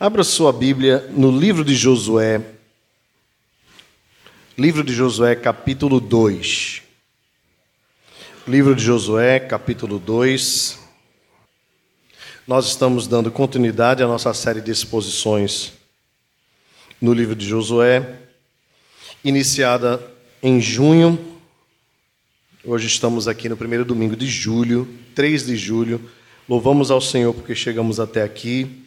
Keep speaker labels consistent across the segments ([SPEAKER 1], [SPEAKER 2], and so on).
[SPEAKER 1] Abra sua Bíblia no livro de Josué, livro de Josué, capítulo 2. Livro de Josué, capítulo 2. Nós estamos dando continuidade à nossa série de exposições no livro de Josué, iniciada em junho. Hoje estamos aqui no primeiro domingo de julho, 3 de julho. Louvamos ao Senhor porque chegamos até aqui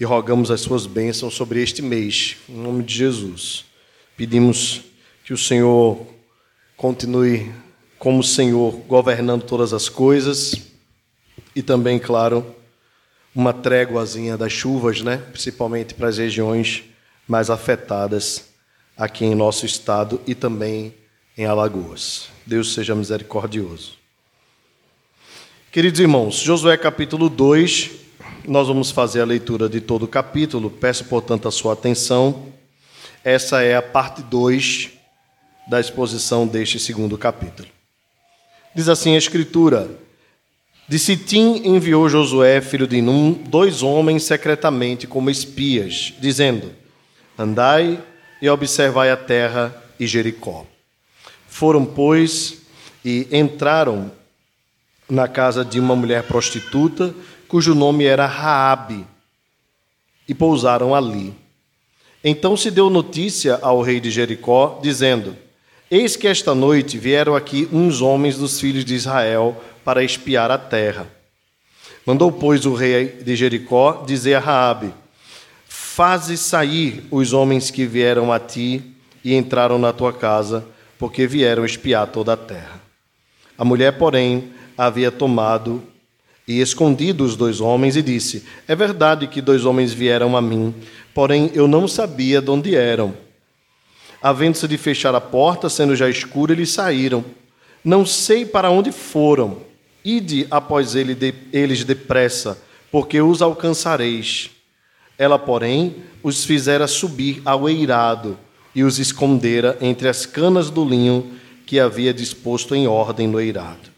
[SPEAKER 1] e rogamos as suas bênçãos sobre este mês, em nome de Jesus. Pedimos que o Senhor continue como Senhor governando todas as coisas e também, claro, uma tréguazinha das chuvas, né? principalmente para as regiões mais afetadas aqui em nosso estado e também em Alagoas. Deus seja misericordioso. Queridos irmãos, Josué capítulo 2, nós vamos fazer a leitura de todo o capítulo, peço, portanto, a sua atenção. Essa é a parte 2 da exposição deste segundo capítulo. Diz assim a Escritura: De Sitim enviou Josué, filho de Num, dois homens secretamente como espias, dizendo: Andai e observai a terra e Jericó. Foram, pois, e entraram na casa de uma mulher prostituta, cujo nome era Raabe, e pousaram ali. Então se deu notícia ao rei de Jericó, dizendo: Eis que esta noite vieram aqui uns homens dos filhos de Israel para espiar a terra. Mandou, pois, o rei de Jericó dizer a Raabe: Faze sair os homens que vieram a ti e entraram na tua casa, porque vieram espiar toda a terra. A mulher, porém, havia tomado e escondido os dois homens e disse: É verdade que dois homens vieram a mim, porém eu não sabia de onde eram. Havendo-se de fechar a porta, sendo já escuro, eles saíram. Não sei para onde foram. Ide após ele de, eles depressa, porque os alcançareis. Ela, porém, os fizera subir ao eirado e os escondera entre as canas do linho que havia disposto em ordem no eirado.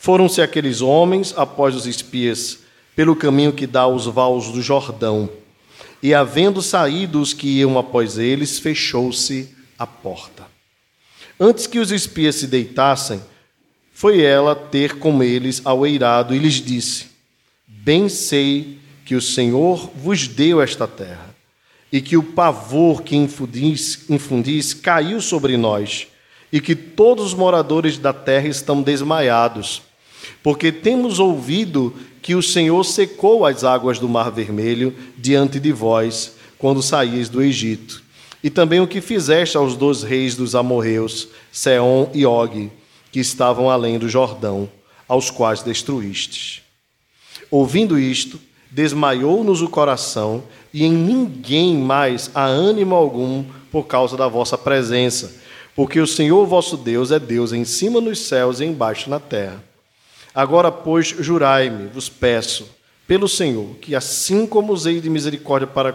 [SPEAKER 1] Foram-se aqueles homens após os espias pelo caminho que dá aos vales do Jordão. E havendo saído os que iam após eles, fechou-se a porta. Antes que os espias se deitassem, foi ela ter com eles ao eirado e lhes disse: Bem sei que o Senhor vos deu esta terra, e que o pavor que infundis, infundis caiu sobre nós, e que todos os moradores da terra estão desmaiados porque temos ouvido que o Senhor secou as águas do Mar Vermelho diante de vós, quando saíes do Egito, e também o que fizeste aos dois reis dos amorreus, Seom e Og, que estavam além do Jordão, aos quais destruístes. Ouvindo isto, desmaiou-nos o coração, e em ninguém mais há ânimo algum por causa da vossa presença, porque o Senhor vosso Deus é Deus em cima nos céus e embaixo na terra. Agora, pois, jurai-me, vos peço, pelo Senhor, que assim como usei de misericórdia para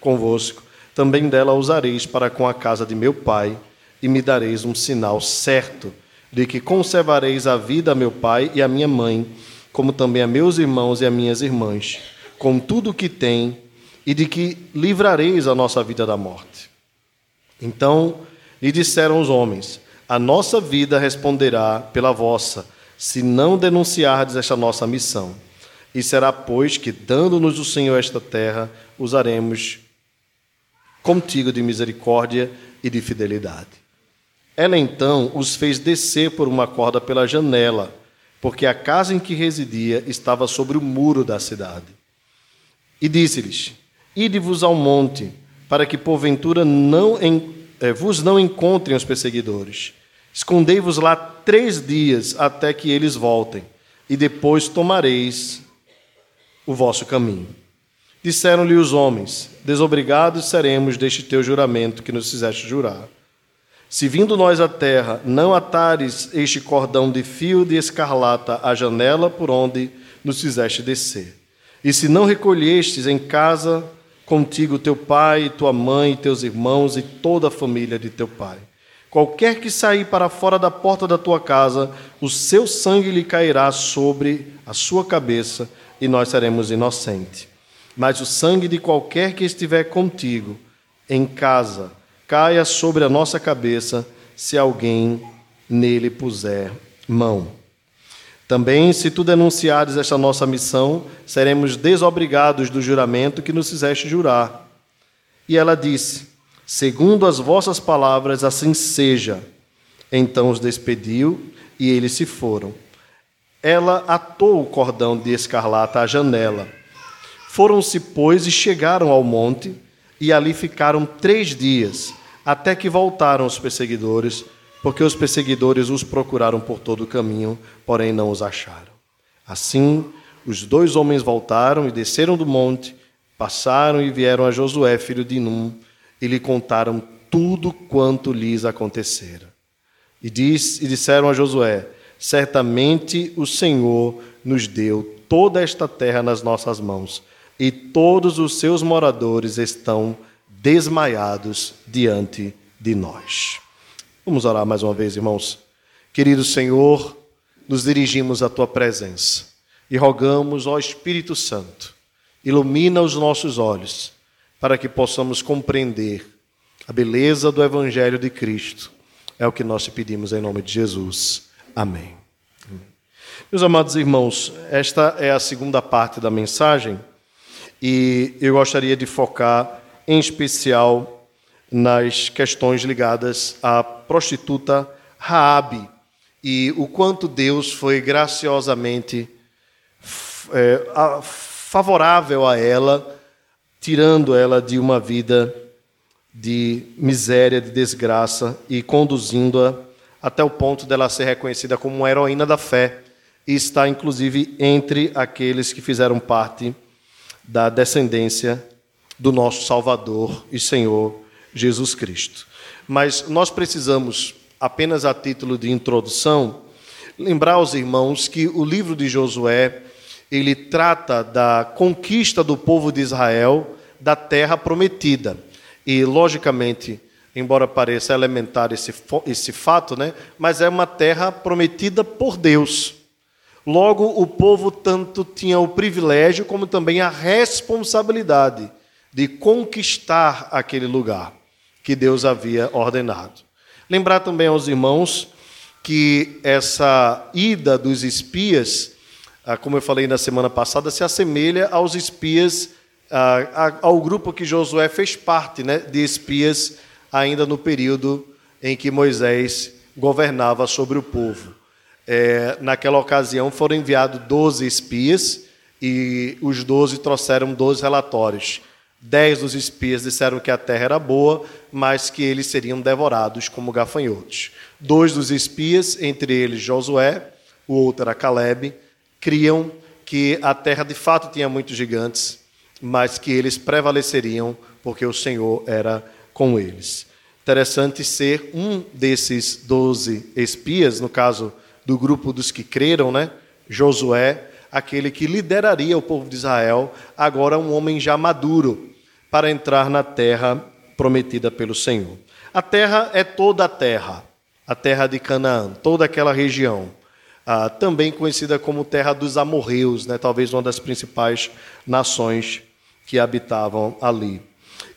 [SPEAKER 1] convosco, também dela usareis para com a casa de meu pai, e me dareis um sinal certo de que conservareis a vida a meu pai e a minha mãe, como também a meus irmãos e a minhas irmãs, com tudo o que tem, e de que livrareis a nossa vida da morte. Então lhe disseram os homens: A nossa vida responderá pela vossa se não denunciardes esta nossa missão. E será, pois, que, dando-nos o Senhor esta terra, usaremos contigo de misericórdia e de fidelidade. Ela então os fez descer por uma corda pela janela, porque a casa em que residia estava sobre o muro da cidade. E disse-lhes: Ide-vos ao monte, para que porventura não eh, vos não encontrem os perseguidores. Escondei-vos lá três dias até que eles voltem, e depois tomareis o vosso caminho. Disseram-lhe os homens: Desobrigados seremos deste teu juramento que nos fizeste jurar. Se vindo nós à terra, não atares este cordão de fio de escarlata à janela por onde nos fizeste descer. E se não recolhestes em casa contigo teu pai, tua mãe, teus irmãos e toda a família de teu pai. Qualquer que sair para fora da porta da tua casa, o seu sangue lhe cairá sobre a sua cabeça, e nós seremos inocentes. mas o sangue de qualquer que estiver contigo em casa caia sobre a nossa cabeça se alguém nele puser mão. Também, se tu denunciares esta nossa missão, seremos desobrigados do juramento que nos fizeste jurar. E ela disse: Segundo as vossas palavras, assim seja. Então os despediu e eles se foram. Ela atou o cordão de escarlata à janela. Foram-se, pois, e chegaram ao monte, e ali ficaram três dias, até que voltaram os perseguidores, porque os perseguidores os procuraram por todo o caminho, porém não os acharam. Assim, os dois homens voltaram e desceram do monte, passaram e vieram a Josué, filho de Num, e lhe contaram tudo quanto lhes acontecera. E, diz, e disseram a Josué: Certamente o Senhor nos deu toda esta terra nas nossas mãos, e todos os seus moradores estão desmaiados diante de nós. Vamos orar mais uma vez, irmãos. Querido Senhor, nos dirigimos à tua presença e rogamos, ó Espírito Santo, ilumina os nossos olhos para que possamos compreender a beleza do Evangelho de Cristo. É o que nós te pedimos em nome de Jesus. Amém. Meus amados irmãos, esta é a segunda parte da mensagem e eu gostaria de focar em especial nas questões ligadas à prostituta Raabe e o quanto Deus foi graciosamente é, favorável a ela tirando ela de uma vida de miséria, de desgraça e conduzindo-a até o ponto dela ser reconhecida como uma heroína da fé e está inclusive entre aqueles que fizeram parte da descendência do nosso Salvador e Senhor Jesus Cristo. Mas nós precisamos, apenas a título de introdução, lembrar aos irmãos que o livro de Josué ele trata da conquista do povo de Israel da terra prometida. E, logicamente, embora pareça elementar esse, esse fato, né, mas é uma terra prometida por Deus. Logo, o povo tanto tinha o privilégio como também a responsabilidade de conquistar aquele lugar que Deus havia ordenado. Lembrar também aos irmãos que essa ida dos espias como eu falei na semana passada, se assemelha aos espias, ah, ao grupo que Josué fez parte, né, de espias ainda no período em que Moisés governava sobre o povo. É, naquela ocasião foram enviados 12 espias e os 12 trouxeram 12 relatórios. Dez dos espias disseram que a terra era boa, mas que eles seriam devorados como gafanhotos. Dois dos espias, entre eles Josué, o outro era Caleb, criam que a terra de fato tinha muitos gigantes, mas que eles prevaleceriam porque o Senhor era com eles. Interessante ser um desses doze espias, no caso do grupo dos que creram, né? Josué, aquele que lideraria o povo de Israel, agora um homem já maduro, para entrar na terra prometida pelo Senhor. A terra é toda a terra, a terra de Canaã, toda aquela região ah, também conhecida como Terra dos Amorreus, né, talvez uma das principais nações que habitavam ali.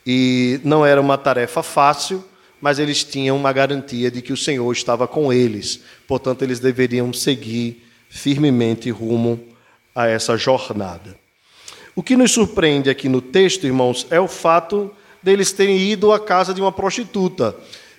[SPEAKER 1] E não era uma tarefa fácil, mas eles tinham uma garantia de que o Senhor estava com eles, portanto, eles deveriam seguir firmemente rumo a essa jornada. O que nos surpreende aqui no texto, irmãos, é o fato deles terem ido à casa de uma prostituta.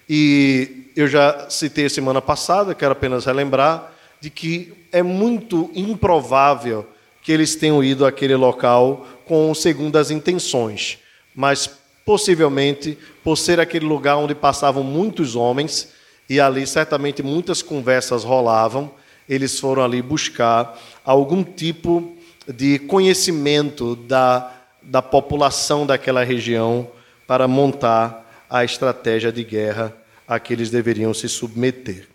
[SPEAKER 1] E eu já citei semana passada, quero apenas relembrar, de que é muito improvável que eles tenham ido àquele local com segundas intenções, mas possivelmente por ser aquele lugar onde passavam muitos homens e ali certamente muitas conversas rolavam, eles foram ali buscar algum tipo de conhecimento da, da população daquela região para montar a estratégia de guerra a que eles deveriam se submeter.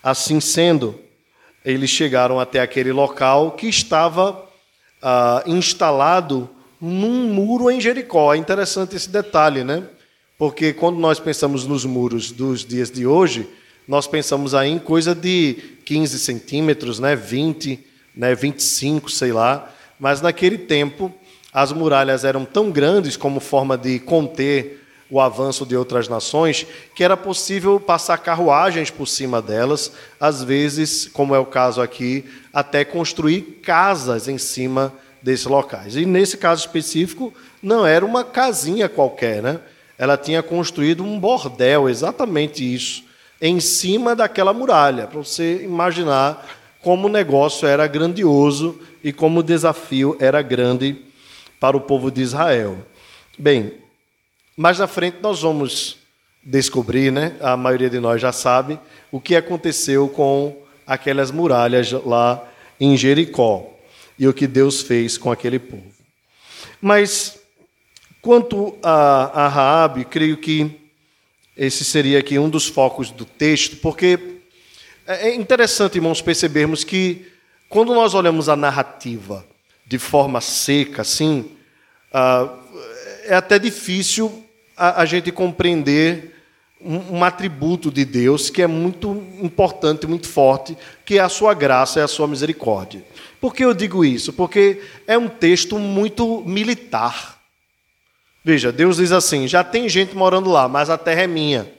[SPEAKER 1] Assim sendo, eles chegaram até aquele local que estava ah, instalado num muro em Jericó. É interessante esse detalhe, né? Porque quando nós pensamos nos muros dos dias de hoje, nós pensamos aí em coisa de 15 centímetros, né? 20, né? 25, sei lá. Mas naquele tempo, As muralhas eram tão grandes como forma de conter o avanço de outras nações, que era possível passar carruagens por cima delas, às vezes, como é o caso aqui, até construir casas em cima desses locais. E nesse caso específico, não era uma casinha qualquer, né? Ela tinha construído um bordel, exatamente isso, em cima daquela muralha, para você imaginar como o negócio era grandioso e como o desafio era grande para o povo de Israel. Bem, mais na frente nós vamos descobrir, né? A maioria de nós já sabe o que aconteceu com aquelas muralhas lá em Jericó e o que Deus fez com aquele povo. Mas quanto a, a Raabe, creio que esse seria aqui um dos focos do texto, porque é interessante, irmãos, percebermos que quando nós olhamos a narrativa de forma seca, assim, ah, é até difícil a, a gente compreender um, um, atributo de Deus que é muito importante, muito forte, que é a sua graça e a sua misericórdia. Por que eu digo isso? Porque é um texto muito militar. Veja, Deus diz assim: já tem gente morando lá, mas a terra é minha.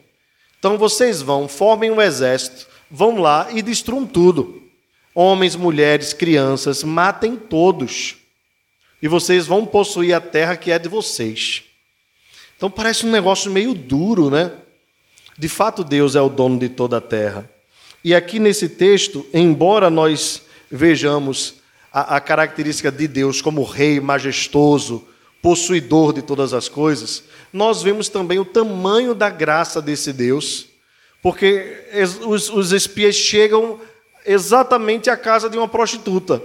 [SPEAKER 1] Então vocês vão, formem um exército, vão lá e destruam tudo. Homens, mulheres, crianças, matem todos e vocês vão possuir a terra que é de vocês. Então parece um negócio meio duro, né? De fato, Deus é o dono de toda a terra. E aqui nesse texto, embora nós vejamos a, a característica de Deus como rei majestoso, possuidor de todas as coisas, nós vemos também o tamanho da graça desse Deus, porque os, os espias chegam exatamente à casa de uma prostituta.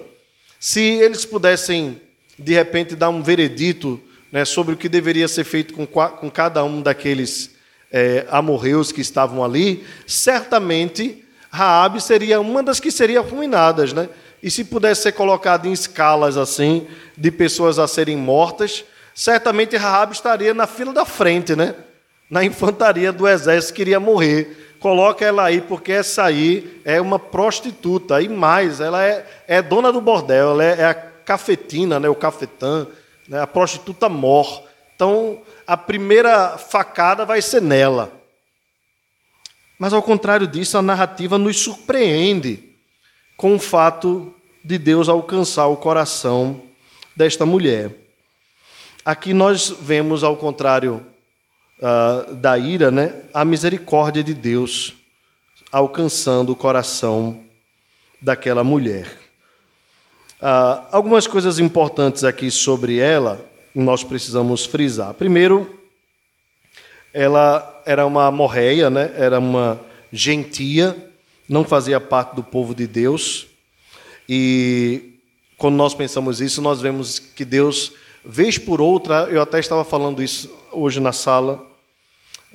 [SPEAKER 1] Se eles pudessem de repente dar um veredito né, sobre o que deveria ser feito com, com cada um daqueles é, amorreus que estavam ali, certamente Raabe seria uma das que seriam arruinadas, né? E se pudesse ser colocado em escalas assim de pessoas a serem mortas, certamente Raabe estaria na fila da frente, né? Na infantaria do exército que iria morrer. Coloca ela aí, porque essa aí é uma prostituta. E mais, ela é, é dona do bordel, ela é, é a cafetina, né, o cafetã, né, a prostituta mor. Então, a primeira facada vai ser nela. Mas, ao contrário disso, a narrativa nos surpreende com o fato de Deus alcançar o coração desta mulher. Aqui nós vemos, ao contrário uh, da ira, né, a misericórdia de Deus alcançando o coração daquela mulher. Ah, algumas coisas importantes aqui sobre ela, nós precisamos frisar. Primeiro, ela era uma morreia, né? era uma gentia, não fazia parte do povo de Deus. E quando nós pensamos isso, nós vemos que Deus, vez por outra, eu até estava falando isso hoje na sala,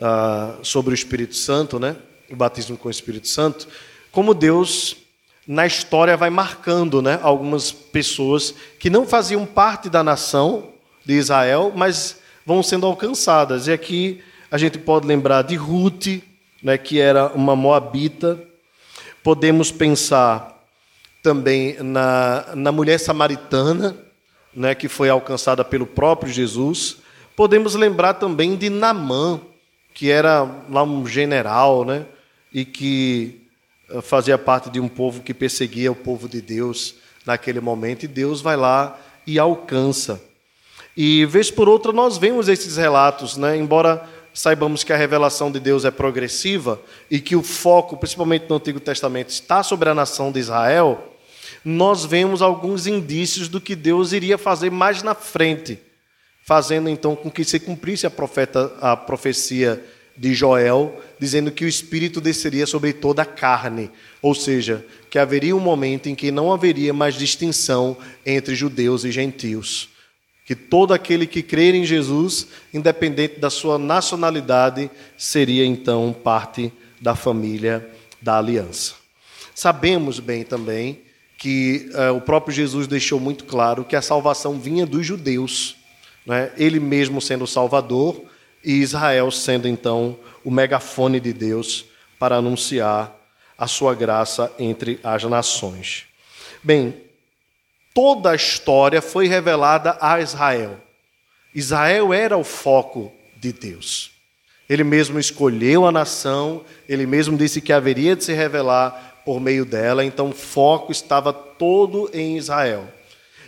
[SPEAKER 1] ah, sobre o Espírito Santo, né? o batismo com o Espírito Santo, como Deus na história vai marcando né, algumas pessoas que não faziam parte da nação de Israel, mas vão sendo alcançadas. E aqui a gente pode lembrar de Ruth, né, que era uma moabita. Podemos pensar também na, na mulher samaritana, né, que foi alcançada pelo próprio Jesus. Podemos lembrar também de Namã, que era lá um general, né, e que fazia parte de um povo que perseguia o povo de Deus naquele momento, e Deus vai lá e alcança. E vez por outra nós vemos esses relatos, né? embora saibamos que a revelação de Deus é progressiva e que o foco, principalmente no Antigo Testamento, está sobre a nação de Israel, nós vemos alguns indícios do que Deus iria fazer mais na frente, fazendo então com que se cumprisse a, profeta, a profecia de Joel, dizendo que o Espírito desceria sobre toda a carne, ou seja, que haveria um momento em que não haveria mais distinção entre judeus e gentios. Que todo aquele que crer em Jesus, independente da sua nacionalidade, seria então parte da família da aliança. Sabemos bem também que uh, o próprio Jesus deixou muito claro que a salvação vinha dos judeus, né? ele mesmo sendo o Salvador e Israel sendo então o megafone de Deus para anunciar a sua graça entre as nações. Bem, toda a história foi revelada a Israel. Israel era o foco de Deus. Ele mesmo escolheu a nação, ele mesmo disse que haveria de se revelar por meio dela, então o foco estava todo em Israel.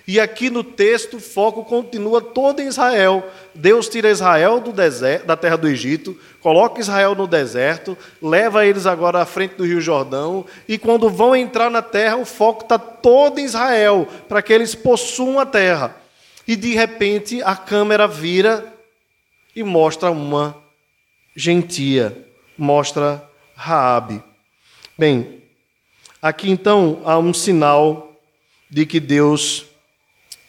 [SPEAKER 1] E aqui no texto o foco continua todo em Israel. Deus tira Israel deserto, da terra do Egito, coloca Israel no deserto, leva eles agora à frente do Rio Jordão, e quando vão entrar na terra, o foco está todo em Israel, para que eles possuam a terra. E de repente a câmera vira e mostra uma gentia, mostra Raabe. Bem, aqui então há um sinal de que Deus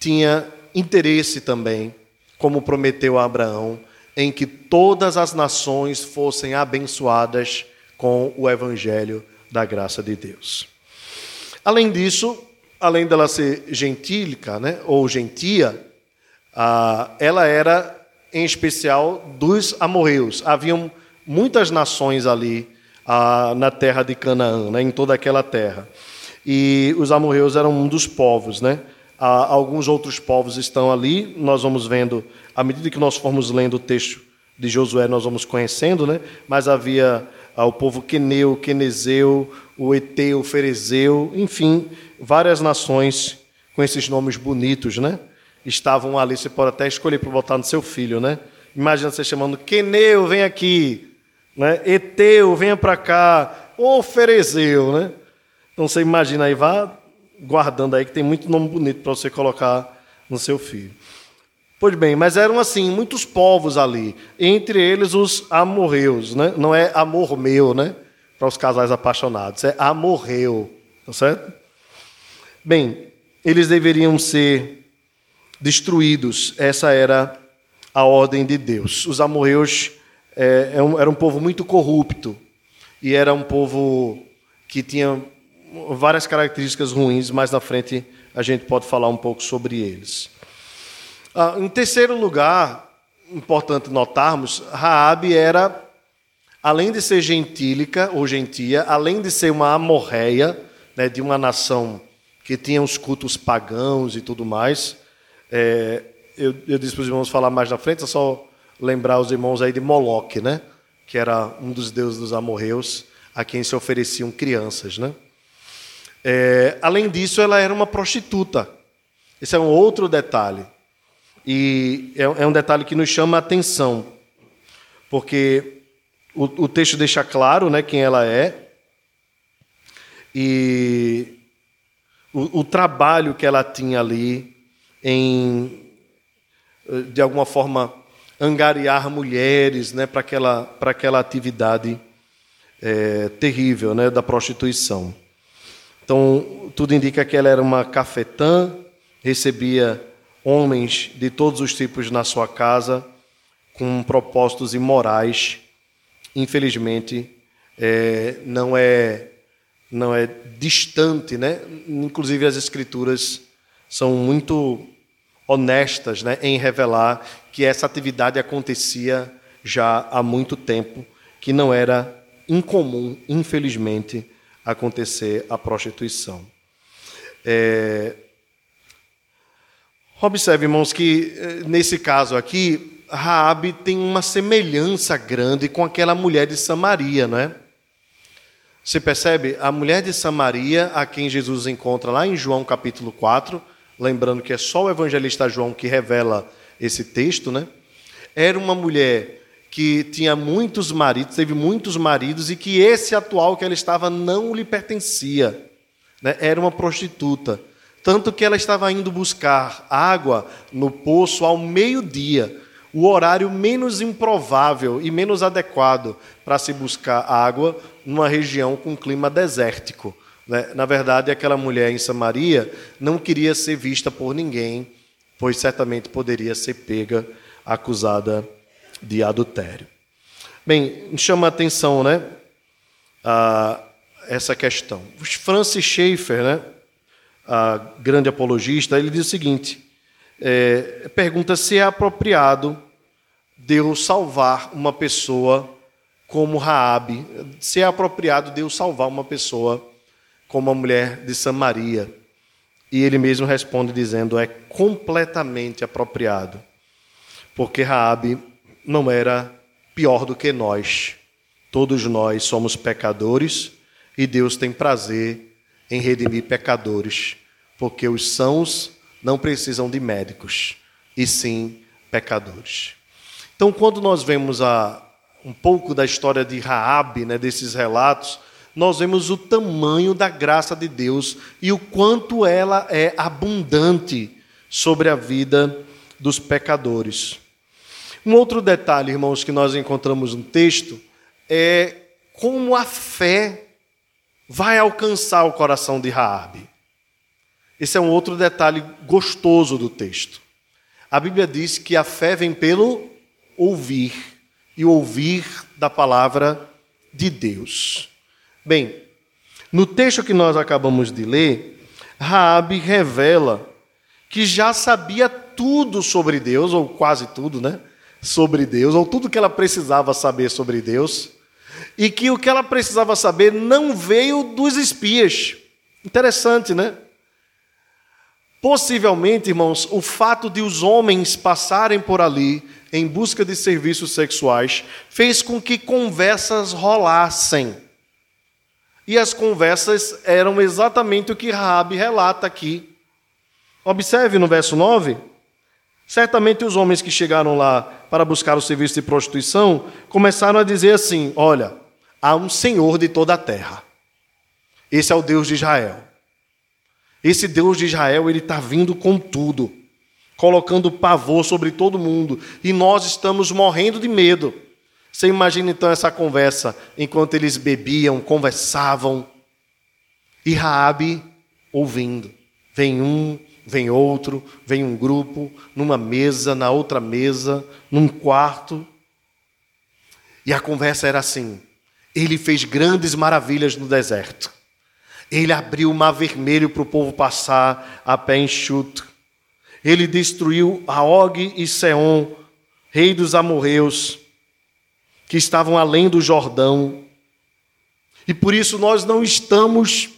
[SPEAKER 1] tinha interesse também, como prometeu a Abraão, em que todas as nações fossem abençoadas com o evangelho da graça de Deus. Além disso, além dela ser gentílica, né, ou gentia, ela era em especial dos amorreus. Haviam muitas nações ali na terra de Canaã, né, em toda aquela terra. E os amorreus eram um dos povos, né? Alguns outros povos estão ali, nós vamos vendo, à medida que nós formos lendo o texto de Josué, nós vamos conhecendo, né? mas havia ah, o povo queneu, quenezeu, o eteu, o ferezeu, enfim, várias nações com esses nomes bonitos, né? Estavam ali, você pode até escolher para botar no seu filho, né? Imagina você chamando Queneu, vem aqui, né? Eteu, venha para cá, ou Ferezeu, né? Então você imagina aí, vá guardando aí que tem muito nome bonito para você colocar no seu filho. Pois bem, mas eram assim, muitos povos ali, entre eles os amorreus, né? Não é amor meu, né? Para os casais apaixonados, é amorreu, tá certo? Bem, eles deveriam ser destruídos, essa era a ordem de Deus. Os amorreus é, é era um povo muito corrupto e era um povo que tinha várias características ruins, mais na frente a gente pode falar um pouco sobre eles. Ah, em terceiro lugar, importante notarmos, Raabe era, além de ser gentílica ou gentia, além de ser uma amorreia, né, de uma nação que tinha os cultos pagãos e tudo mais, é, eu, eu disse para os irmãos falar mais na frente, é só lembrar os irmãos aí de Moloque, né, que era um dos deuses dos amorreus, a quem se ofereciam crianças, né? É, além disso, ela era uma prostituta. Esse é um outro detalhe. E é, é um detalhe que nos chama a atenção, porque o, o texto deixa claro né, quem ela é e o, o trabalho que ela tinha ali em, de alguma forma, angariar mulheres né, para aquela, aquela atividade é, terrível né, da prostituição. Então, tudo indica que ela era uma cafetã, recebia homens de todos os tipos na sua casa, com propósitos imorais. Infelizmente, é, não é não é distante, né? Inclusive as escrituras são muito honestas, né, em revelar que essa atividade acontecia já há muito tempo, que não era incomum, infelizmente, acontecer a prostituição. É... Observe, irmãos, que eh, nesse caso aqui, Raabe tem uma semelhança grande com aquela mulher de Samaria, não é? Você percebe? A mulher de Samaria, a quem Jesus encontra lá em João capítulo 4, lembrando que é só o evangelista João que revela esse texto, né? Era uma mulher que tinha muitos maridos, teve muitos maridos, e que esse atual que ela estava não lhe pertencia. Né? Era uma prostituta. Tanto que ela estava indo buscar água no poço ao meio-dia, o horário menos improvável e menos adequado para se buscar água numa região com clima desértico. Né? Na verdade, aquela mulher em Samaria não queria ser vista por ninguém, pois certamente poderia ser pega, acusada de adultério. Bem, chama a atenção, né? Ah, essa questão. Francis Schaeffer, né? A grande apologista, ele diz o seguinte: é, pergunta se é apropriado Deus salvar uma pessoa como Raabe, se é apropriado Deus salvar uma pessoa como a mulher de Samaria. E ele mesmo responde dizendo: é completamente apropriado, porque Raabe não era pior do que nós. Todos nós somos pecadores e Deus tem prazer em redimir pecadores, porque os sãos não precisam de médicos, e sim pecadores. Então, quando nós vemos a, um pouco da história de Raabe, né, desses relatos, nós vemos o tamanho da graça de Deus e o quanto ela é abundante sobre a vida dos pecadores. Um outro detalhe, irmãos, que nós encontramos no texto é como a fé vai alcançar o coração de Raabe. Esse é um outro detalhe gostoso do texto. A Bíblia diz que a fé vem pelo ouvir e ouvir da palavra de Deus. Bem, no texto que nós acabamos de ler, Raabe revela que já sabia tudo sobre Deus, ou quase tudo, né? Sobre Deus, ou tudo que ela precisava saber sobre Deus, e que o que ela precisava saber não veio dos espias. Interessante, né? Possivelmente, irmãos, o fato de os homens passarem por ali em busca de serviços sexuais fez com que conversas rolassem. E as conversas eram exatamente o que Raabe relata aqui. Observe no verso 9. Certamente os homens que chegaram lá para buscar o serviço de prostituição começaram a dizer assim: Olha, há um Senhor de toda a terra. Esse é o Deus de Israel. Esse Deus de Israel, ele está vindo com tudo, colocando pavor sobre todo mundo, e nós estamos morrendo de medo. Você imagina então essa conversa enquanto eles bebiam, conversavam, e Raabe ouvindo. Vem um, vem outro, vem um grupo, numa mesa, na outra mesa, num quarto. E a conversa era assim: ele fez grandes maravilhas no deserto. Ele abriu o mar vermelho para o povo passar a pé enxuto. Ele destruiu Og e Seon, rei dos amorreus que estavam além do Jordão. E por isso nós não estamos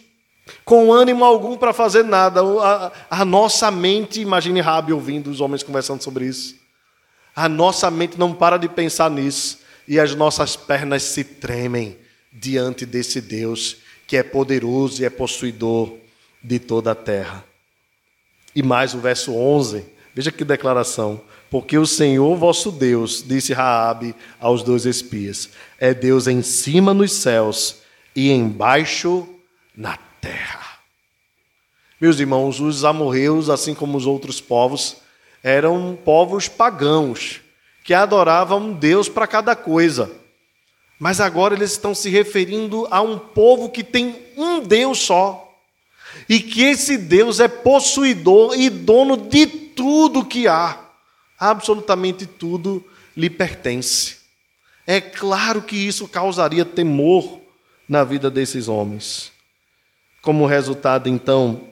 [SPEAKER 1] com ânimo algum para fazer nada. A, a, nossa mente, imagine Rabi ouvindo os homens conversando sobre isso. A nossa mente não para de pensar nisso e as nossas pernas se tremem diante desse Deus que é poderoso e é possuidor de toda a terra. E mais o verso 11, veja que declaração. Porque o Senhor vosso Deus, disse Raabe aos dois espias, é Deus em cima nos céus e embaixo na terra. Meus irmãos, os amorreus, assim como os outros povos, eram povos pagãos que adoravam Deus para cada coisa. Mas agora eles estão se referindo a um povo que tem um Deus só. E que esse Deus é possuidor e dono de tudo que há absolutamente tudo lhe pertence. É claro que isso causaria temor na vida desses homens. Como resultado, então,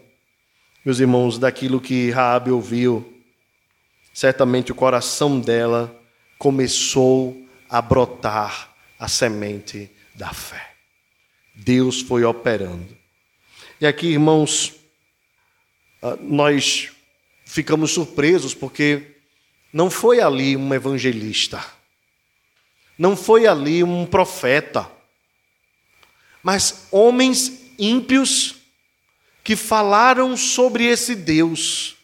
[SPEAKER 1] meus irmãos, daquilo que Raabe ouviu, certamente o coração dela começou a brotar a semente da fé. Deus foi operando. E aqui, irmãos, ah, nós ficamos surpresos porque não foi ali um evangelista, não foi ali um profeta, mas homens ímpios que falaram sobre esse Deus.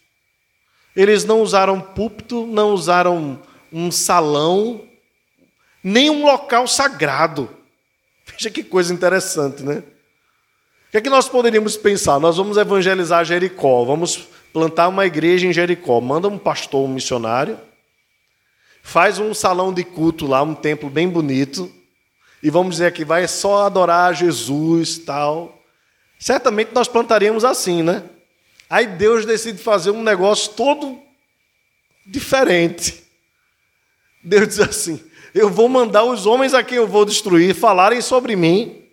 [SPEAKER 1] Eles não usaram púlpito, não usaram um salão, nem um local sagrado. Veja que coisa interessante, né? O que é que nós poderíamos pensar? Nós vamos evangelizar Jericó, vamos plantar uma igreja em Jericó. Manda um pastor, um missionário, faz um salão de culto lá, um templo bem bonito, e vamos dizer que vai só adorar Jesus tal. Certamente nós plantaríamos assim, né? Aí Deus decide fazer um negócio todo diferente. Deus diz assim: Eu vou mandar os homens a quem eu vou destruir falarem sobre mim,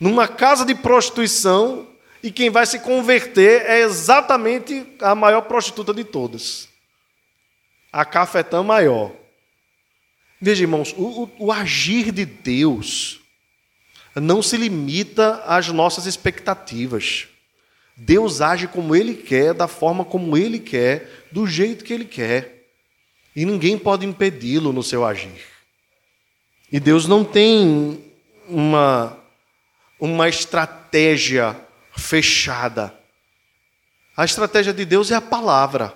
[SPEAKER 1] numa casa de prostituição, e quem vai se converter é exatamente a maior prostituta de todas. A cafetã maior. Veja, irmãos, o, o, o agir de Deus não se limita às nossas expectativas. Deus age como Ele quer, da forma como Ele quer, do jeito que Ele quer. E ninguém pode impedi-lo no seu agir. E Deus não tem uma, uma estratégia fechada. A estratégia de Deus é a palavra.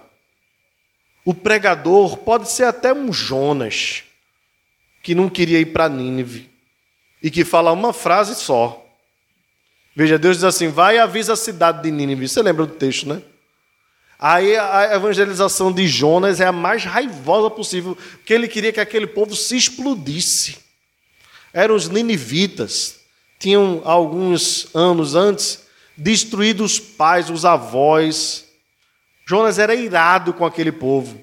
[SPEAKER 1] O pregador pode ser até um Jonas, que não queria ir para Nínive, e que fala uma frase só. Veja, Deus diz assim: vai e avisa a cidade de Nínive. Você lembra do texto, né? Aí a evangelização de Jonas é a mais raivosa possível, porque ele queria que aquele povo se explodisse. Eram os ninivitas, tinham alguns anos antes destruído os pais, os avós. Jonas era irado com aquele povo.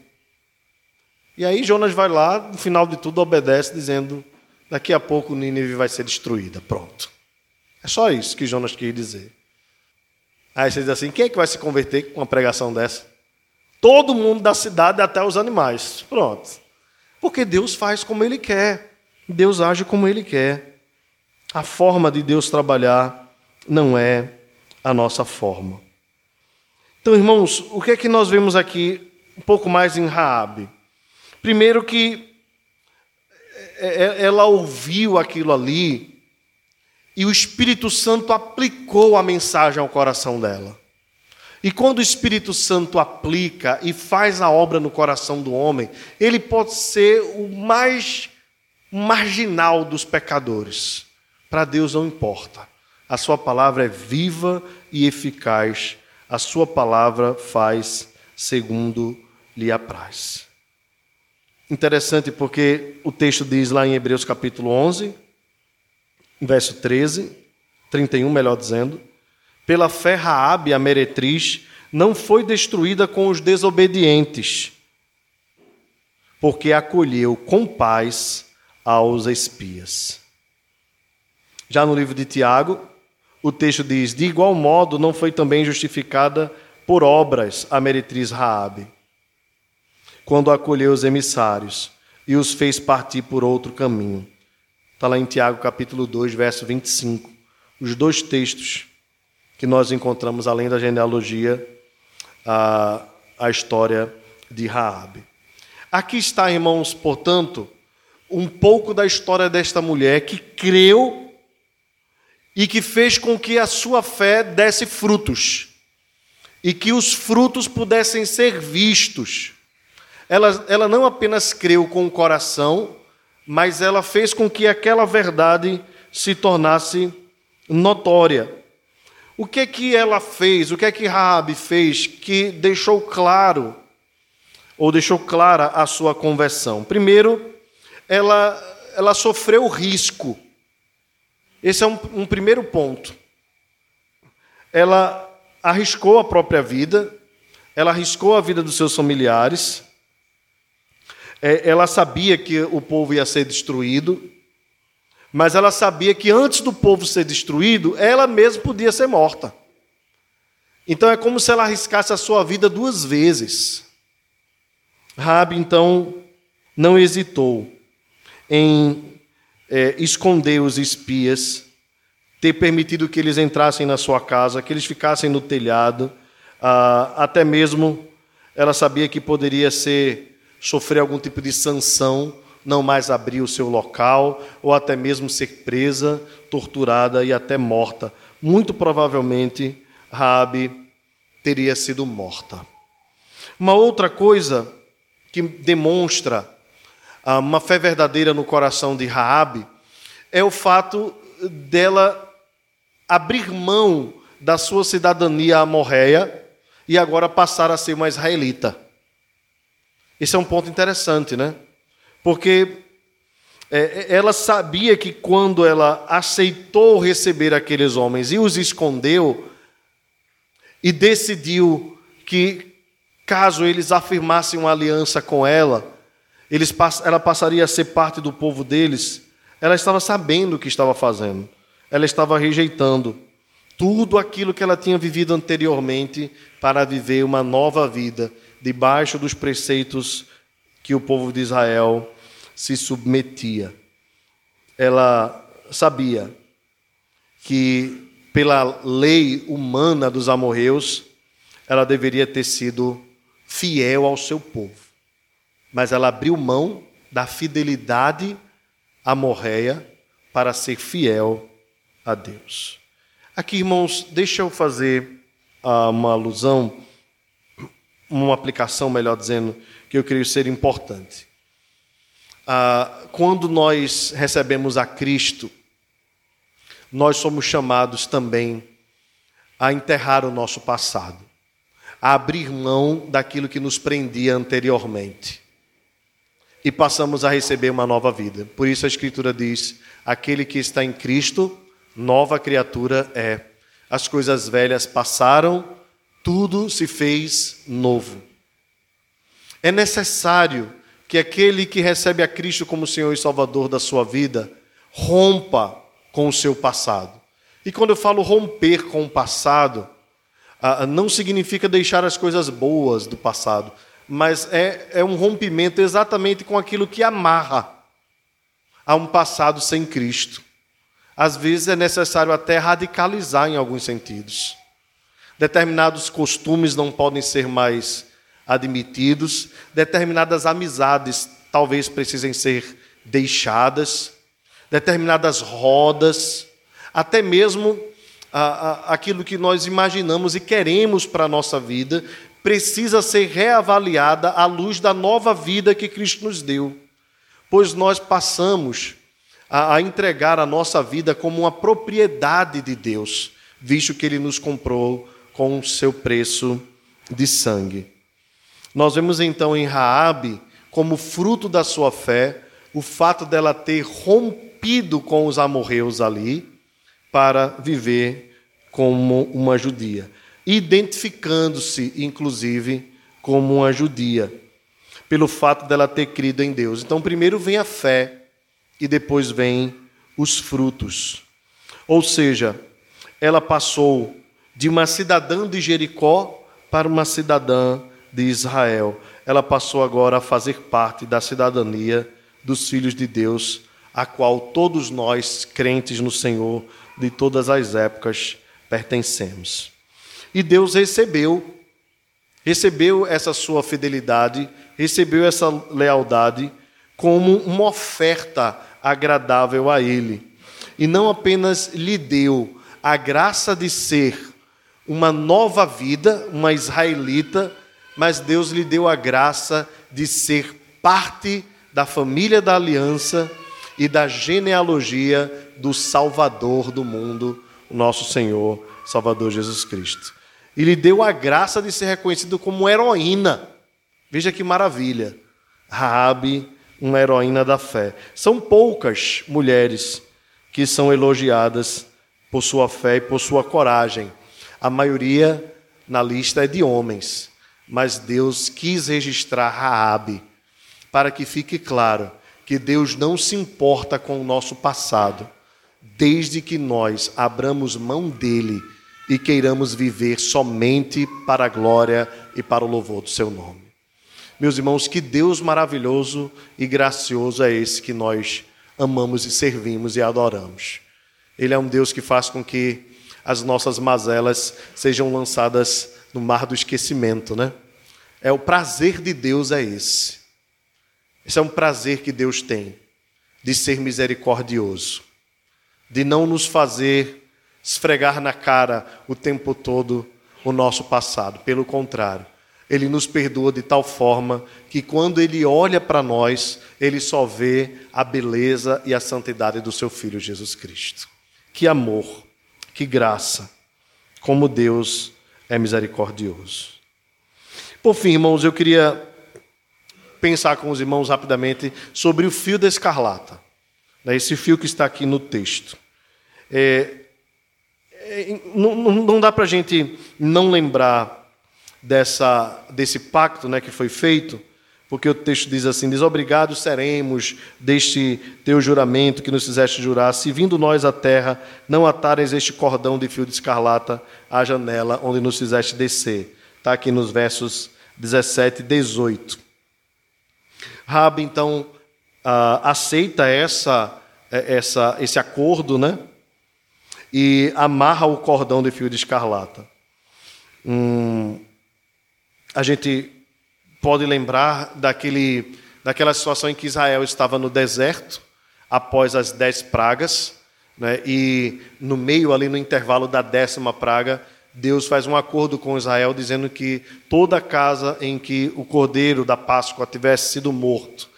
[SPEAKER 1] E aí Jonas vai lá, no final de tudo obedece, dizendo: daqui a pouco Nínive vai ser destruída. Pronto. É só isso que Jonas quis dizer. Aí você diz assim: quem é que vai se converter com uma pregação dessa? Todo mundo da cidade, até os animais. Pronto. Porque Deus faz como Ele quer. Deus age como Ele quer. A forma de Deus trabalhar não é a nossa forma. Então, irmãos, o que é que nós vemos aqui um pouco mais em Raabe? Primeiro que ela ouviu aquilo ali e o Espírito Santo aplicou a mensagem ao coração dela. E quando o Espírito Santo aplica e faz a obra no coração do homem, ele pode ser o mais marginal dos pecadores. Para Deus não importa. A sua palavra é viva e eficaz. A sua palavra faz segundo lhe apraz. Interessante porque o texto diz lá em Hebreus capítulo 11, verso 13, 31, melhor dizendo, pela fé Raabe, a meretriz, não foi destruída com os desobedientes, porque acolheu com paz aos espias. Já no livro de Tiago, o texto diz: De igual modo, não foi também justificada por obras a meretriz Raabe, quando acolheu os emissários e os fez partir por outro caminho. Está lá em Tiago capítulo 2, verso 25. Os dois textos que nós encontramos, além da genealogia, a, a história de Raabe. Aqui está, irmãos, portanto, um pouco da história desta mulher que creu e que fez com que a sua fé desse frutos e que os frutos pudessem ser vistos. Ela, ela não apenas creu com o coração, mas ela fez com que aquela verdade se tornasse notória. O que é que ela fez? O que é que Raabe fez que deixou claro ou deixou clara a sua conversão? Primeiro, ela ela sofreu risco. Esse é um, um primeiro ponto. Ela arriscou a própria vida, ela arriscou a vida dos seus familiares, ela sabia que o povo ia ser destruído, mas ela sabia que antes do povo ser destruído, ela mesma podia ser morta. Então é como se ela arriscasse a sua vida duas vezes. Rabi então não hesitou em é, esconder os espias, ter permitido que eles entrassem na sua casa, que eles ficassem no telhado, ah, até mesmo ela sabia que poderia ser sofrer algum tipo de sanção, não mais abrir o seu local, ou até mesmo ser presa, torturada e até morta. Muito provavelmente, Raabe teria sido morta. Uma outra coisa que demonstra ah, uma fé verdadeira no coração de Raabe é o fato dela abrir mão da sua cidadania amorreia e agora passar a ser uma israelita. Esse é um ponto interessante, né? Porque é, é, ela sabia que quando ela aceitou receber aqueles homens e os escondeu, e decidiu que, caso eles afirmassem uma aliança com ela, eles, ela passaria a ser parte do povo deles, ela estava sabendo o que estava fazendo. Ela estava rejeitando tudo aquilo que ela tinha vivido anteriormente para viver uma nova vida debaixo dos preceitos que o povo de Israel se submetia. Ela sabia que pela lei humana dos amorreus, ela deveria ter sido fiel ao seu povo. Mas ela abriu mão da fidelidade amorreia para ser fiel a Deus. Aqui, irmãos, deixa eu fazer uh, uma alusão, uma aplicação, melhor dizendo, que eu creio ser importante. Uh, quando nós recebemos a Cristo, nós somos chamados também a enterrar o nosso passado, a abrir mão daquilo que nos prendia anteriormente. E passamos a receber uma nova vida. Por isso a Escritura diz: aquele que está em Cristo, nova criatura é. As coisas velhas passaram, tudo se fez novo. É necessário que aquele que recebe a Cristo como Senhor e Salvador da sua vida rompa com o seu passado. E quando eu falo romper com o passado, ah, não significa deixar as coisas boas do passado, mas é, é um rompimento exatamente com aquilo que amarra a um passado sem Cristo. Às vezes é necessário até radicalizar em alguns sentidos. Determinados costumes não podem ser mais admitidos, determinadas amizades talvez precisem ser deixadas. Determinadas rodas, até mesmo a, a, aquilo que nós imaginamos e queremos para a nossa vida, precisa ser reavaliada à luz da nova vida que Cristo nos deu. Pois nós passamos a, a entregar a nossa vida como uma propriedade de Deus, visto que Ele nos comprou com o seu preço de sangue. Nós vemos então em Raabe, como fruto da sua fé, o fato dela ter rompido com os amorreus ali para viver como uma judia, identificando-se, inclusive, como uma judia, pelo fato dela ter crido em Deus. Então, primeiro vem a fé e depois vem os frutos. Ou seja, ela passou de uma cidadã de Jericó para uma cidadã de Israel. Ela passou agora a fazer parte da cidadania dos filhos de Deus a qual todos nós, crentes no Senhor, de todas as épocas, pertencemos. E Deus recebeu, recebeu essa sua fidelidade, recebeu essa lealdade como uma oferta agradável a Ele. E não apenas lhe deu a graça de ser uma nova vida, uma israelita, mas Deus lhe deu a graça de ser parte da família da aliança e da genealogia do Salvador do mundo, nosso Senhor, Salvador Jesus Cristo. E lhe deu a graça de ser reconhecido como heroína. Veja que maravilha. Raabe, uma heroína da fé. São poucas mulheres que são elogiadas por sua fé e por sua coragem. A maioria na lista é de homens, mas Deus quis registrar Raabe para que fique claro que Deus não se importa com o nosso passado, desde que nós abramos mão dele e queiramos viver somente para a glória e para o louvor do seu nome. Meus irmãos, que Deus maravilhoso e gracioso é esse que nós amamos e servimos e adoramos. Ele é um Deus que faz com que as nossas mazelas sejam lançadas no mar do esquecimento, né? É o prazer de Deus é esse. Esse é um prazer que Deus tem de ser misericordioso, de não nos fazer esfregar na cara o tempo todo o nosso passado. Pelo contrário, ele nos perdoa de tal forma que quando ele olha para nós, ele só vê a beleza e a santidade do seu filho Jesus Cristo. Que amor, que graça, como Deus é misericordioso. Por fim, irmãos, eu queria pensar com os irmãos rapidamente sobre o fio da escarlata. Né, esse fio que está aqui no texto. É, é, não, não, dá para a gente não lembrar dessa, desse pacto né, que foi feito, porque o texto diz assim: Desobrigados seremos deste teu juramento que nos fizeste jurar, se vindo nós à terra, não atares este cordão de fio de escarlata à janela onde nos fizeste descer. Está aqui nos versos 17 e 18. Rabi então uh, aceita essa, essa, esse acordo, né? e amarra o cordão de fio de escarlata. Hum, a gente pode lembrar daquele, daquela situação em que Israel estava no deserto, após as dez pragas, né, e no meio, ali no intervalo da décima praga, Deus faz um acordo com Israel dizendo que toda casa em que o cordeiro da Páscoa tivesse sido morto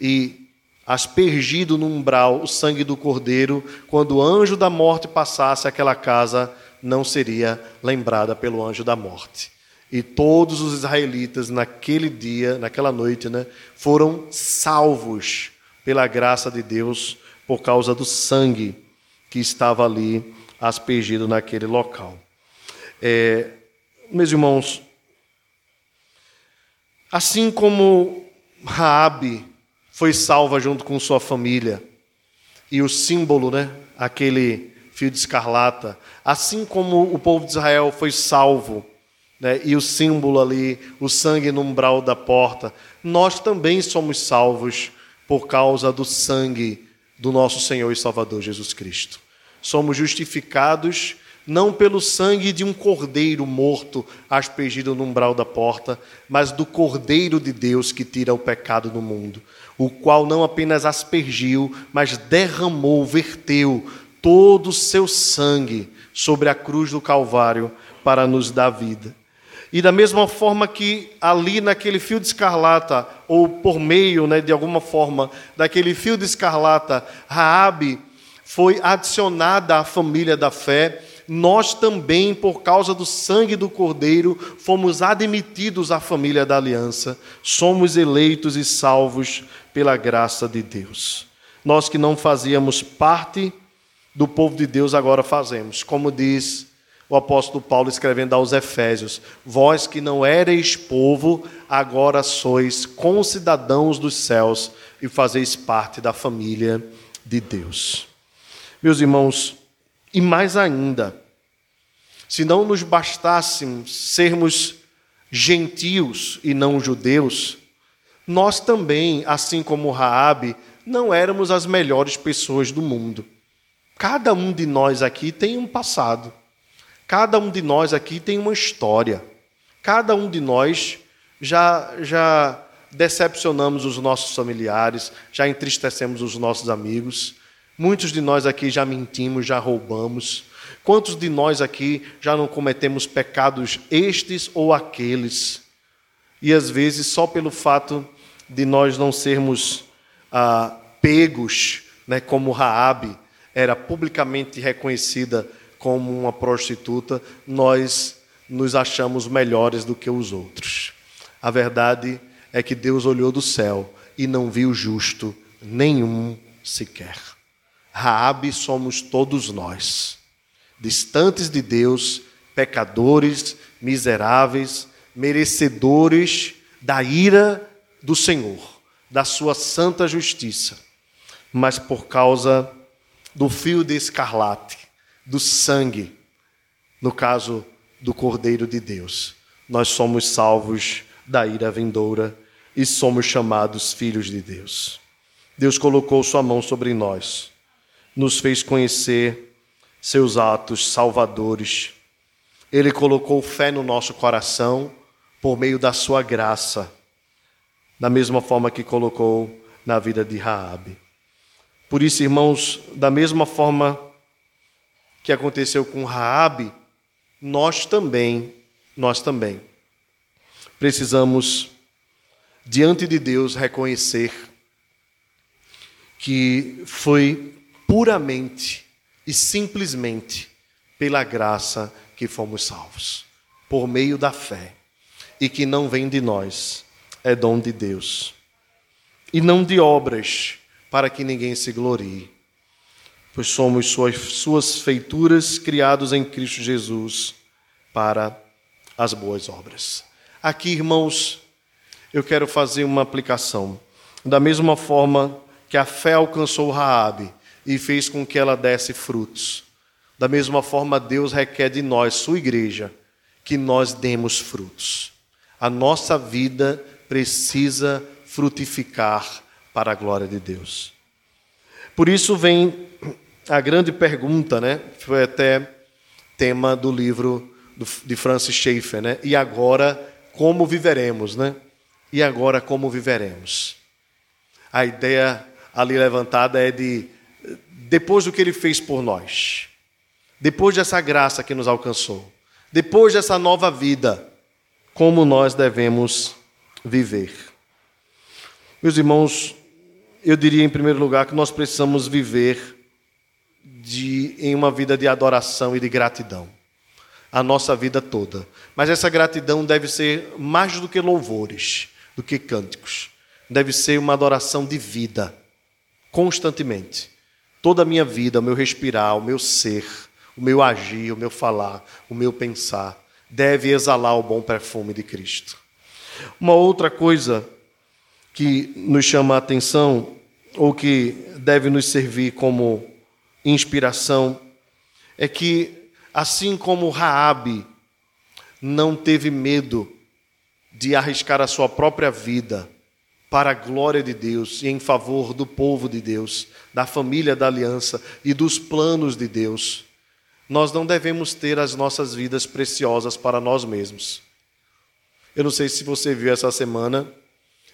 [SPEAKER 1] e aspergido no umbral o sangue do cordeiro, quando o anjo da morte passasse, aquela casa não seria lembrada pelo anjo da morte. E todos os israelitas naquele dia, naquela noite, né, foram salvos pela graça de Deus por causa do sangue que estava ali aspergido naquele local. É, meus irmãos, assim como Raabe foi salva junto com sua família. E o símbolo, né, aquele fio de escarlata, assim como o povo de Israel foi salvo, né, e o símbolo ali, o sangue no umbral da porta, nós também somos salvos por causa do sangue do nosso Senhor e Salvador Jesus Cristo. Somos justificados não pelo sangue de um cordeiro morto aspergido no umbral da porta, mas do cordeiro de Deus que tira o pecado do mundo o qual não apenas aspergiu, mas derramou, verteu todo o seu sangue sobre a cruz do Calvário para nos dar vida. E da mesma forma que ali naquele fio de escarlata, ou por meio, né, de alguma forma, daquele fio de escarlata, Raabe foi adicionada à família da fé, nós também, por causa do sangue do Cordeiro, fomos admitidos à família da aliança, somos eleitos e salvos pela graça de Deus. Nós que não fazíamos parte do povo de Deus, agora fazemos. Como diz o apóstolo Paulo escrevendo aos Efésios: Vós que não erais povo, agora sois concidadãos dos céus e fazeis parte da família de Deus. Meus irmãos, e mais ainda, se não nos bastássemos sermos gentios e não judeus, nós também, assim como Raabe, não éramos as melhores pessoas do mundo. Cada um de nós aqui tem um passado. Cada um de nós aqui tem uma história. Cada um de nós já já decepcionamos os nossos familiares, já entristecemos os nossos amigos. Muitos de nós aqui já mentimos, já roubamos. Quantos de nós aqui já não cometemos pecados estes ou aqueles? E às vezes só pelo fato de nós não sermos ah, pegos, né, como Raabe era publicamente reconhecida como uma prostituta, nós nos achamos melhores do que os outros. A verdade é que Deus olhou do céu e não viu justo nenhum sequer. Raabe somos todos nós, distantes de Deus, pecadores, miseráveis, merecedores da ira do Senhor, da sua santa justiça, mas por causa do fio de escarlate, do sangue, no caso do Cordeiro de Deus, nós somos salvos da ira vindoura e somos chamados filhos de Deus. Deus colocou sua mão sobre nós, nos fez conhecer seus atos salvadores. Ele colocou fé no nosso coração por meio da sua graça da mesma forma que colocou na vida de Raabe. Por isso, irmãos, da mesma forma que aconteceu com Raabe, nós também, nós também precisamos diante de Deus reconhecer que foi puramente e simplesmente pela graça que fomos salvos, por meio da fé, e que não vem de nós, é dom de Deus. E não de obras, para que ninguém se glorie, pois somos suas, suas feituras criados em Cristo Jesus para as boas obras. Aqui, irmãos, eu quero fazer uma aplicação. Da mesma forma que a fé alcançou Raabe e fez com que ela desse frutos, da mesma forma Deus requer de nós, sua igreja, que nós demos frutos. A nossa vida precisa frutificar para a glória de Deus. Por isso vem a grande pergunta, né? Foi até tema do livro de Francis Schaeffer, né? E agora como viveremos, né? E agora como viveremos? A ideia ali levantada é de depois do que ele fez por nós, depois dessa graça que nos alcançou, depois dessa nova vida, como nós devemos viver. Meus irmãos, eu diria em primeiro lugar que nós precisamos viver de, em uma vida de adoração e de gratidão. A nossa vida toda. Mas essa gratidão deve ser mais do que louvores, do que cânticos. Deve ser uma adoração de vida, constantemente. Toda a minha vida, o meu respirar, o meu ser, o meu agir, o meu falar, o meu pensar, deve exalar o bom perfume de Cristo. Uma outra coisa que nos chama a atenção, ou que deve nos servir como inspiração é que assim como Raabe não teve medo de arriscar a sua própria vida para a glória de Deus e em favor do povo de Deus, da família da aliança e dos planos de Deus, nós não devemos ter as nossas vidas preciosas para nós mesmos. Eu não sei se você viu essa semana,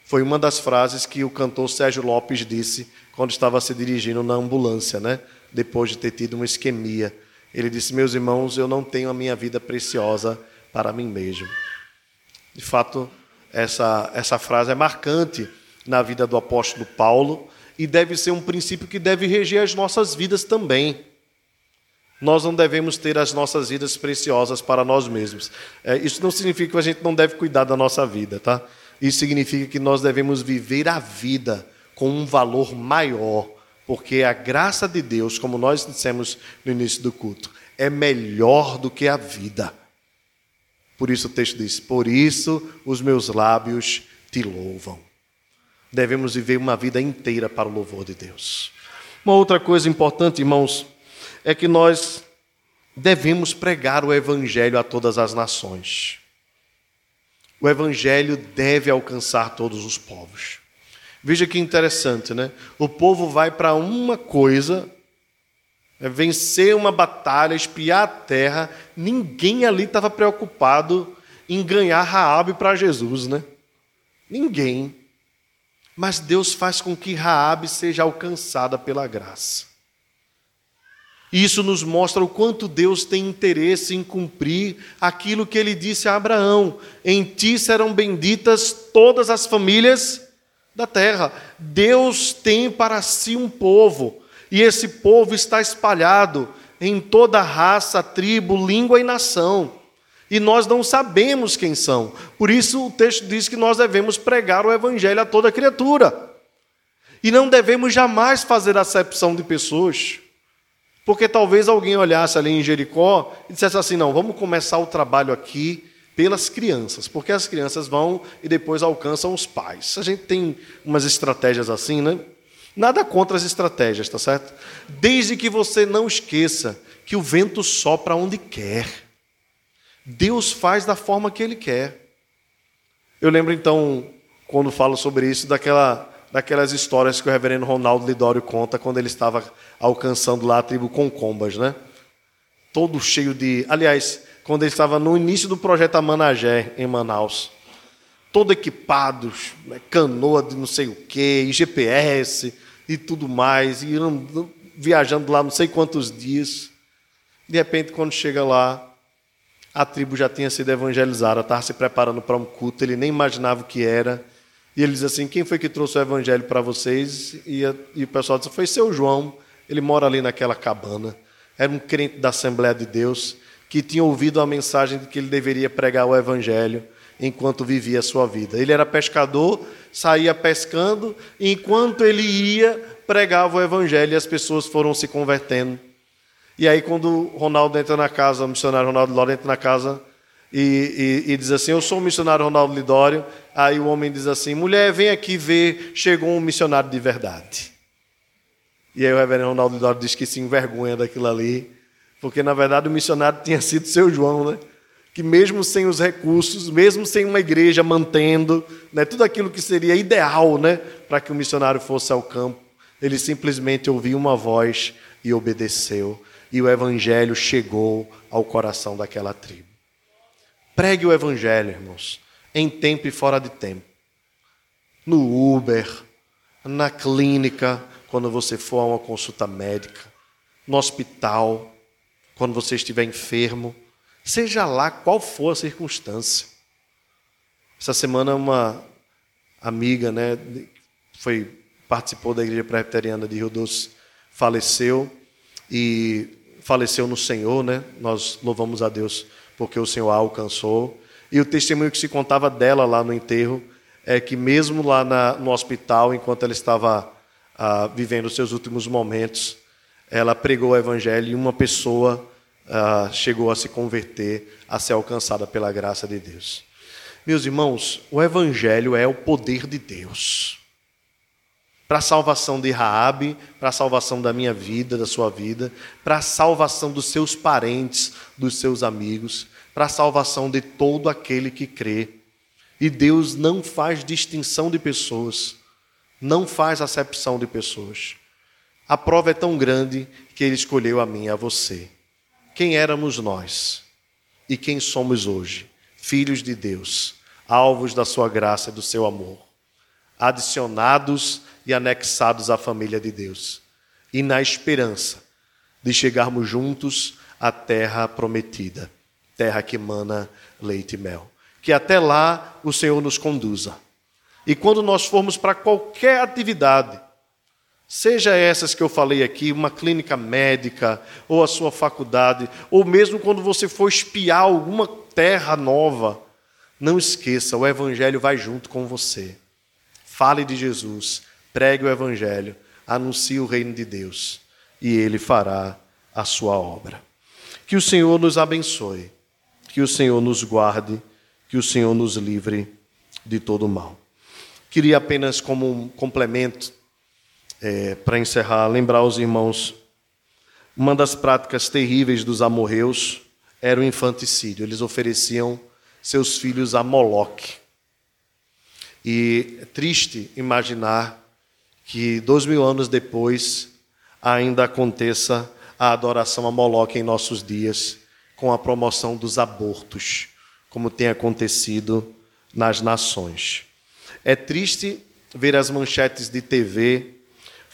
[SPEAKER 1] foi uma das frases que o cantor Sérgio Lopes disse quando estava se dirigindo na ambulância, né? Depois de ter tido uma isquemia. Ele disse: Meus irmãos, eu não tenho a minha vida preciosa para mim mesmo. De fato, essa, essa frase é marcante na vida do apóstolo Paulo e deve ser um princípio que deve reger as nossas vidas também. Nós não devemos ter as nossas vidas preciosas para nós mesmos. É, isso não significa que a gente não deve cuidar da nossa vida, tá? Isso significa que nós devemos viver a vida com um valor maior porque a graça de Deus, como nós dissemos no início do culto, é melhor do que a vida. Por isso o texto diz: Por isso os meus lábios te louvam. Devemos viver uma vida inteira para o louvor de Deus. Uma outra coisa importante, irmãos, é que nós devemos pregar o Evangelho a todas as nações. O Evangelho deve alcançar todos os povos. Veja que interessante, né? O povo vai para uma coisa, é vencer uma batalha, espiar a terra. Ninguém ali estava preocupado em ganhar Raabe para Jesus, né? Ninguém. Mas Deus faz com que Raabe seja alcançada pela graça. Isso nos mostra o quanto Deus tem interesse em cumprir aquilo que ele disse a Abraão: Em ti serão benditas todas as famílias da terra. Deus tem para si um povo, e esse povo está espalhado em toda raça, tribo, língua e nação. E nós não sabemos quem são. Por isso o texto diz que nós devemos pregar o evangelho a toda criatura. E não devemos jamais fazer acepção de pessoas. Porque talvez alguém olhasse ali em Jericó e dissesse assim: não, vamos começar o trabalho aqui pelas crianças, porque as crianças vão e depois alcançam os pais. A gente tem umas estratégias assim, né? Nada contra as estratégias, tá certo? Desde que você não esqueça que o vento sopra onde quer. Deus faz da forma que ele quer. Eu lembro então, quando falo sobre isso, daquela, daquelas histórias que o reverendo Ronaldo Lidório conta quando ele estava alcançando lá a tribo Concombas, né? Todo cheio de. Aliás, quando ele estava no início do projeto Amanagé, em Manaus. Todo equipado, né, canoa de não sei o quê, GPS e tudo mais, e viajando lá não sei quantos dias. De repente, quando chega lá, a tribo já tinha sido evangelizada, estava se preparando para um culto, ele nem imaginava o que era. E ele diz assim: Quem foi que trouxe o evangelho para vocês? E, a, e o pessoal disse: Foi seu João, ele mora ali naquela cabana. Era um crente da Assembleia de Deus que tinha ouvido a mensagem de que ele deveria pregar o evangelho enquanto vivia a sua vida. Ele era pescador, saía pescando, e enquanto ele ia, pregava o evangelho e as pessoas foram se convertendo. E aí, quando Ronaldo entra na casa, o missionário Ronaldo Lidório entra na casa e, e, e diz assim: Eu sou o missionário Ronaldo Lidório. Aí o homem diz assim: Mulher, vem aqui ver, chegou um missionário de verdade. E aí o reverendo Ronaldo Lidório diz que se envergonha daquilo ali porque na verdade o missionário tinha sido seu João, né? que mesmo sem os recursos, mesmo sem uma igreja mantendo né, tudo aquilo que seria ideal né, para que o missionário fosse ao campo, Ele simplesmente ouviu uma voz e obedeceu, e o evangelho chegou ao coração daquela tribo. Pregue o evangelho, irmãos, em tempo e fora de tempo. No Uber, na clínica, quando você for a uma consulta médica, no hospital, quando você estiver enfermo, seja lá qual for a circunstância. Essa semana uma amiga, né, foi participou da igreja presbiteriana de Rio Doce, faleceu e faleceu no Senhor, né? Nós louvamos a Deus porque o Senhor a alcançou. E o testemunho que se contava dela lá no enterro é que mesmo lá na, no hospital, enquanto ela estava ah, vivendo os seus últimos momentos, ela pregou o evangelho e uma pessoa ah, chegou a se converter, a ser alcançada pela graça de Deus. Meus irmãos, o Evangelho é o poder de Deus. Para a salvação de Raabe, para a salvação da minha vida, da sua vida, para a salvação dos seus parentes, dos seus amigos, para a salvação de todo aquele que crê. E Deus não faz distinção de pessoas, não faz acepção de pessoas. A prova é tão grande que Ele escolheu a mim e a você. Quem éramos nós e quem somos hoje? filhos de Deus, alvos da sua graça e do seu amor, adicionados e anexados à família de Deus, e na esperança de chegarmos juntos à terra prometida, terra que emana leite e mel. Que até lá o Senhor nos conduza. E quando nós formos para qualquer atividade, Seja essas que eu falei aqui, uma clínica médica, ou a sua faculdade, ou mesmo quando você for espiar alguma terra nova, não esqueça, o Evangelho vai junto com você. Fale de Jesus, pregue o Evangelho, anuncie o reino de Deus, e Ele fará a sua obra. Que o Senhor nos abençoe, que o Senhor nos guarde, que o Senhor nos livre de todo mal. Queria apenas, como um complemento, é, para encerrar, lembrar os irmãos, uma das práticas terríveis dos amorreus era o infanticídio. Eles ofereciam seus filhos a Moloque. E é triste imaginar que dois mil anos depois ainda aconteça a adoração a Moloque em nossos dias, com a promoção dos abortos, como tem acontecido nas nações. É triste ver as manchetes de TV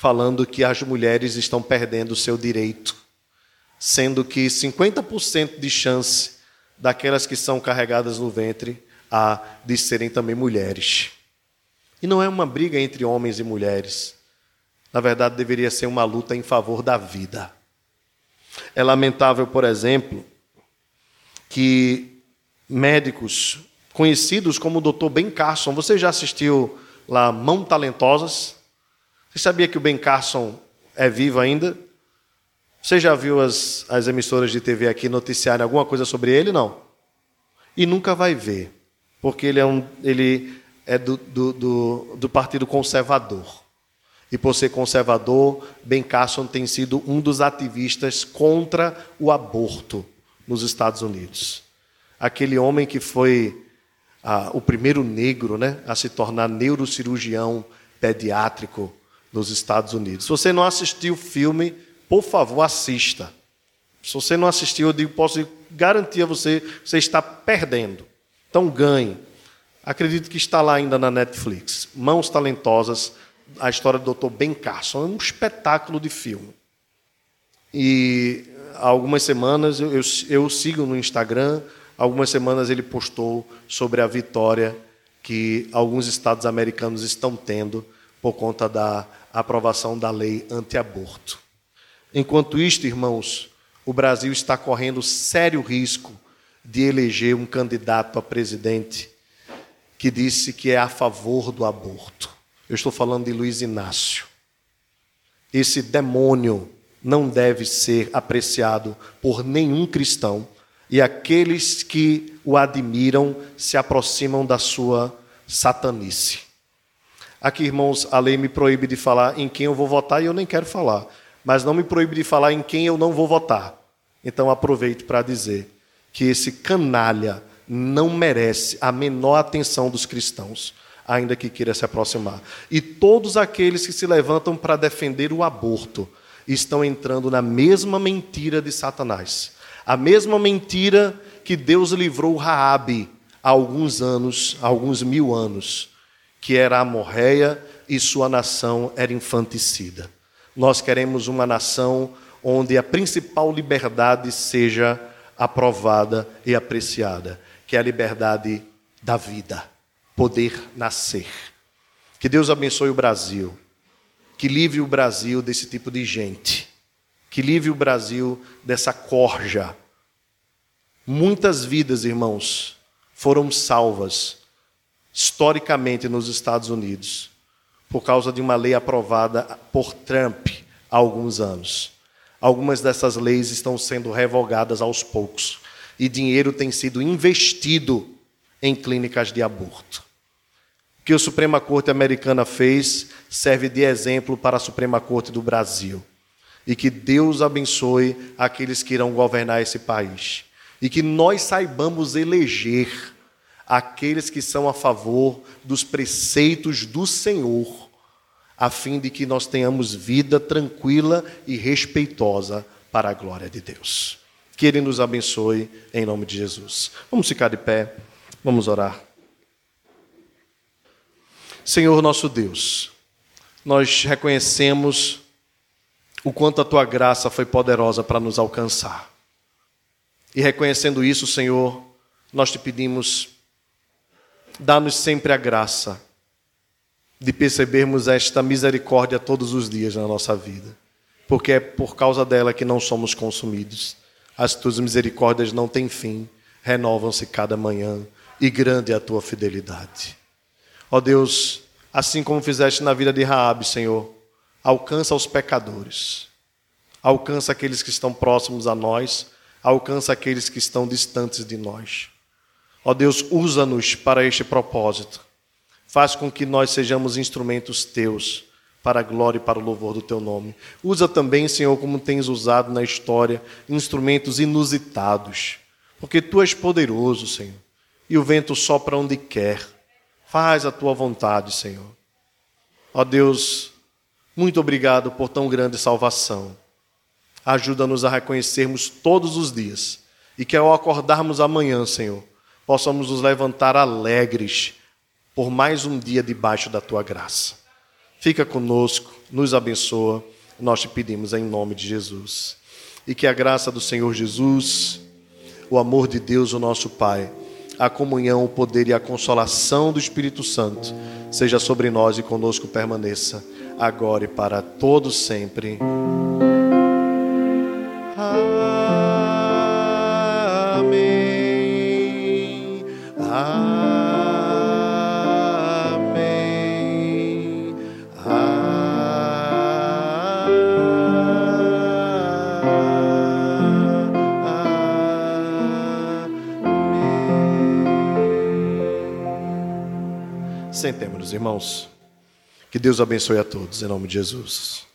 [SPEAKER 1] falando que as mulheres estão perdendo o seu direito, sendo que 50% de chance daquelas que são carregadas no ventre há de serem também mulheres. E não é uma briga entre homens e mulheres. Na verdade, deveria ser uma luta em favor da vida. É lamentável, por exemplo, que médicos conhecidos como o Dr. Ben Carson, você já assistiu lá Mão Talentosas? Você sabia que o Ben Carson é vivo ainda? Você já viu as, as emissoras de TV aqui noticiarem alguma coisa sobre ele? Não. E nunca vai ver, porque ele é, um, ele é do, do, do, do Partido Conservador. E por ser conservador, Ben Carson tem sido um dos ativistas contra o aborto nos Estados Unidos. Aquele homem que foi ah, o primeiro negro né, a se tornar neurocirurgião pediátrico nos Estados Unidos. Se você não assistiu o filme, por favor, assista. Se você não assistiu, eu digo, posso garantir a você, você está perdendo. Então ganhe. Acredito que está lá ainda na Netflix. Mãos Talentosas, a história do Dr. Ben Carson. É um espetáculo de filme. E há algumas semanas, eu, eu, eu sigo no Instagram, algumas semanas ele postou sobre a vitória que alguns estados americanos estão tendo por conta da aprovação da lei anti-aborto. Enquanto isto, irmãos, o Brasil está correndo sério risco de eleger um candidato a presidente que disse que é a favor do aborto. Eu estou falando de Luiz Inácio. Esse demônio não deve ser apreciado por nenhum cristão e aqueles que o admiram se aproximam da sua satanice. Aqui, irmãos, a lei me proíbe de falar em quem eu vou votar e eu nem quero falar, mas não me proíbe de falar em quem eu não vou votar. Então aproveito para dizer que esse canalha não merece a menor atenção dos cristãos. ainda que queira se aproximar. E todos aqueles que se levantam para defender o aborto estão entrando na mesma mentira de Satanás. A mesma mentira que Deus livrou Raabe há alguns anos, há alguns mil anos, que era amorreia e sua nação era infanticida. Nós queremos uma nação onde a principal liberdade seja aprovada e apreciada, que é a liberdade da vida, poder nascer. Que Deus abençoe o Brasil, que livre o Brasil desse tipo de gente, que livre o Brasil dessa corja. Muitas vidas, irmãos, foram salvas historicamente nos Estados Unidos por causa de uma lei aprovada por Trump há alguns anos. Algumas dessas leis estão sendo revogadas aos poucos e dinheiro tem sido investido em clínicas de aborto. O que a Suprema Corte Americana fez serve de exemplo para a Suprema Corte do Brasil. E que Deus abençoe aqueles que irão governar esse país. E que nós saibamos eleger aqueles que são a favor dos preceitos do Senhor a fim de que nós tenhamos vida tranquila e respeitosa para a glória de Deus. Que Ele nos abençoe em nome de Jesus. Vamos ficar de pé, vamos orar. Senhor nosso Deus, nós reconhecemos o quanto a tua graça foi poderosa para nos alcançar. E reconhecendo isso, Senhor, nós te pedimos, dá-nos sempre a graça de percebermos esta misericórdia todos os dias na nossa vida, porque é por causa dela que não somos consumidos. As tuas misericórdias não têm fim, renovam-se cada manhã, e grande é a tua fidelidade. Ó Deus, assim como fizeste na vida de Raabe, Senhor, alcança os pecadores, alcança aqueles que estão próximos a nós, alcança aqueles que estão distantes de nós. Ó Deus, usa-nos para este propósito Faz com que nós sejamos instrumentos teus para a glória e para o louvor do teu nome. Usa também, Senhor, como tens usado na história, instrumentos inusitados, porque tu és poderoso, Senhor, e o vento sopra onde quer. Faz a tua vontade, Senhor. Ó Deus, muito obrigado por tão grande salvação. Ajuda-nos a reconhecermos todos os dias e que ao acordarmos amanhã, Senhor, possamos nos levantar alegres por mais um dia debaixo da tua graça. Fica conosco, nos abençoa, nós te pedimos em nome de Jesus. E que a graça do Senhor Jesus, o amor de Deus, o nosso Pai, a comunhão, o poder e a consolação do Espírito Santo seja sobre nós e conosco permaneça, agora e para todos sempre. Amém. Amém. Sentemos-nos, irmãos. Que Deus abençoe a todos, em nome de Jesus.